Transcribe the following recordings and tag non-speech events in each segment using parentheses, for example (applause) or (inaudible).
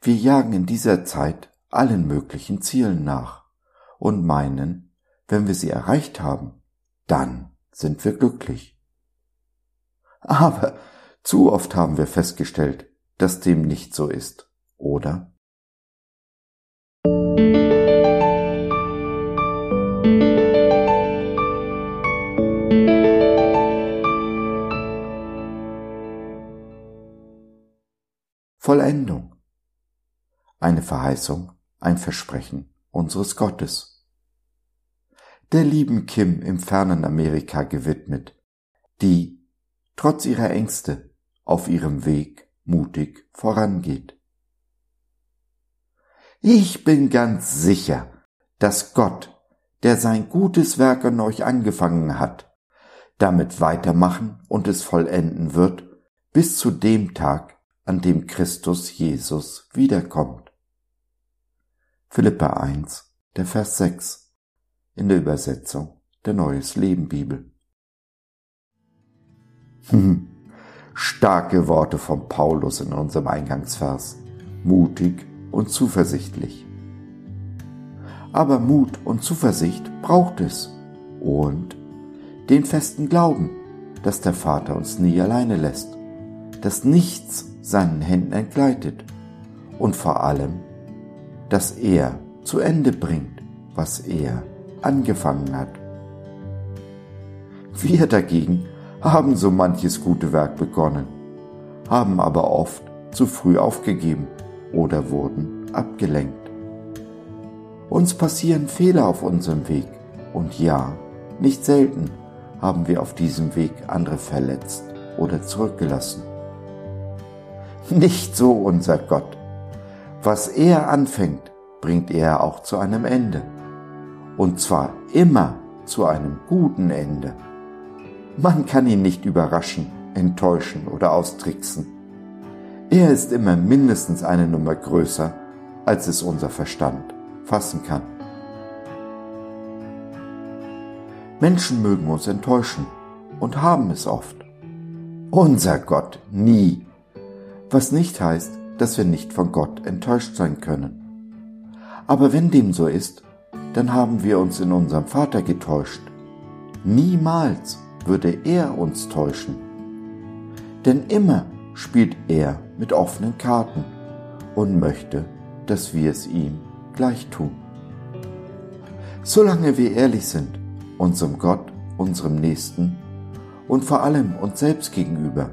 Wir jagen in dieser Zeit allen möglichen Zielen nach und meinen, wenn wir sie erreicht haben, dann sind wir glücklich. Aber zu oft haben wir festgestellt, dass dem nicht so ist, oder? Vollendung. Eine Verheißung, ein Versprechen unseres Gottes. Der lieben Kim im fernen Amerika gewidmet, die, trotz ihrer Ängste, auf ihrem Weg mutig vorangeht. Ich bin ganz sicher, dass Gott, der sein gutes Werk an euch angefangen hat, damit weitermachen und es vollenden wird, bis zu dem Tag, an dem Christus Jesus wiederkommt. Philippa 1, der Vers 6 in der Übersetzung der Neues Leben Bibel. (laughs) Starke Worte von Paulus in unserem Eingangsvers. Mutig und zuversichtlich. Aber Mut und Zuversicht braucht es und den festen Glauben, dass der Vater uns nie alleine lässt, dass nichts seinen Händen entgleitet und vor allem, dass er zu Ende bringt, was er angefangen hat. Wir dagegen haben so manches gute Werk begonnen, haben aber oft zu früh aufgegeben oder wurden abgelenkt. Uns passieren Fehler auf unserem Weg und ja, nicht selten haben wir auf diesem Weg andere verletzt oder zurückgelassen. Nicht so unser Gott. Was er anfängt, bringt er auch zu einem Ende. Und zwar immer zu einem guten Ende. Man kann ihn nicht überraschen, enttäuschen oder austricksen. Er ist immer mindestens eine Nummer größer, als es unser Verstand fassen kann. Menschen mögen uns enttäuschen und haben es oft. Unser Gott nie was nicht heißt, dass wir nicht von Gott enttäuscht sein können. Aber wenn dem so ist, dann haben wir uns in unserem Vater getäuscht. Niemals würde er uns täuschen. Denn immer spielt er mit offenen Karten und möchte, dass wir es ihm gleich tun. Solange wir ehrlich sind, unserem Gott, unserem Nächsten und vor allem uns selbst gegenüber,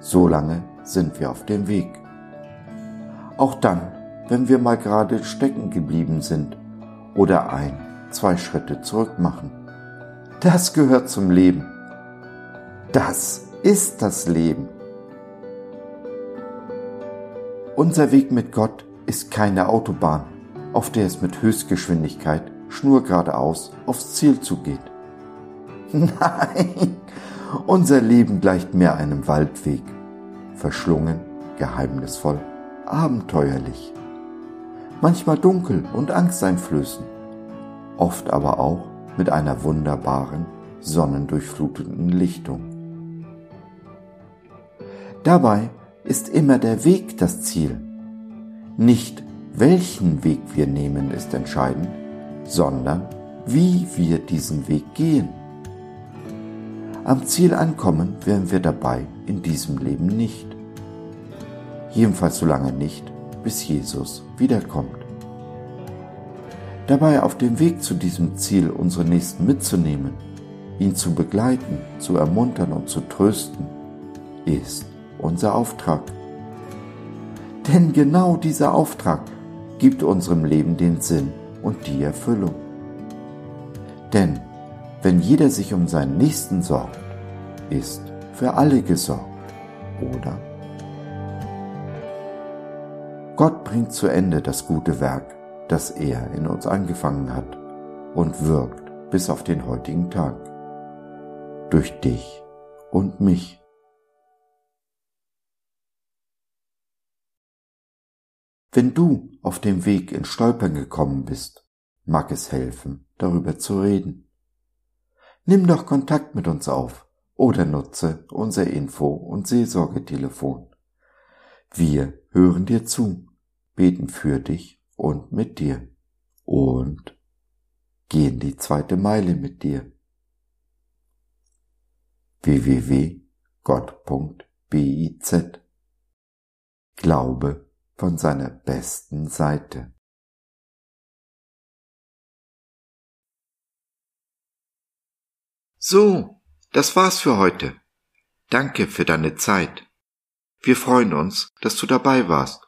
solange sind wir auf dem Weg. Auch dann, wenn wir mal gerade stecken geblieben sind oder ein, zwei Schritte zurück machen. Das gehört zum Leben. Das ist das Leben. Unser Weg mit Gott ist keine Autobahn, auf der es mit Höchstgeschwindigkeit schnurgeradeaus aufs Ziel zugeht. (laughs) Nein, unser Leben gleicht mehr einem Waldweg verschlungen, geheimnisvoll, abenteuerlich, manchmal dunkel und angsteinflößend, oft aber auch mit einer wunderbaren, sonnendurchfluteten Lichtung. Dabei ist immer der Weg das Ziel. Nicht welchen Weg wir nehmen ist entscheidend, sondern wie wir diesen Weg gehen. Am Ziel ankommen werden wir dabei in diesem Leben nicht. Jedenfalls so lange nicht, bis Jesus wiederkommt. Dabei auf dem Weg zu diesem Ziel unsere Nächsten mitzunehmen, ihn zu begleiten, zu ermuntern und zu trösten, ist unser Auftrag. Denn genau dieser Auftrag gibt unserem Leben den Sinn und die Erfüllung. Denn wenn jeder sich um seinen Nächsten sorgt, ist für alle gesorgt, oder? Gott bringt zu Ende das gute Werk, das er in uns angefangen hat und wirkt bis auf den heutigen Tag. Durch dich und mich. Wenn du auf dem Weg in Stolpern gekommen bist, mag es helfen, darüber zu reden. Nimm doch Kontakt mit uns auf oder nutze unser Info- und Seelsorgetelefon. Wir hören dir zu, beten für dich und mit dir und gehen die zweite Meile mit dir. www.gott.biz Glaube von seiner besten Seite. So, das war's für heute. Danke für deine Zeit. Wir freuen uns, dass du dabei warst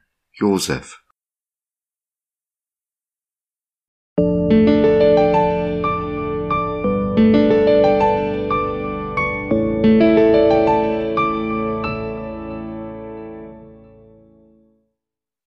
Joseph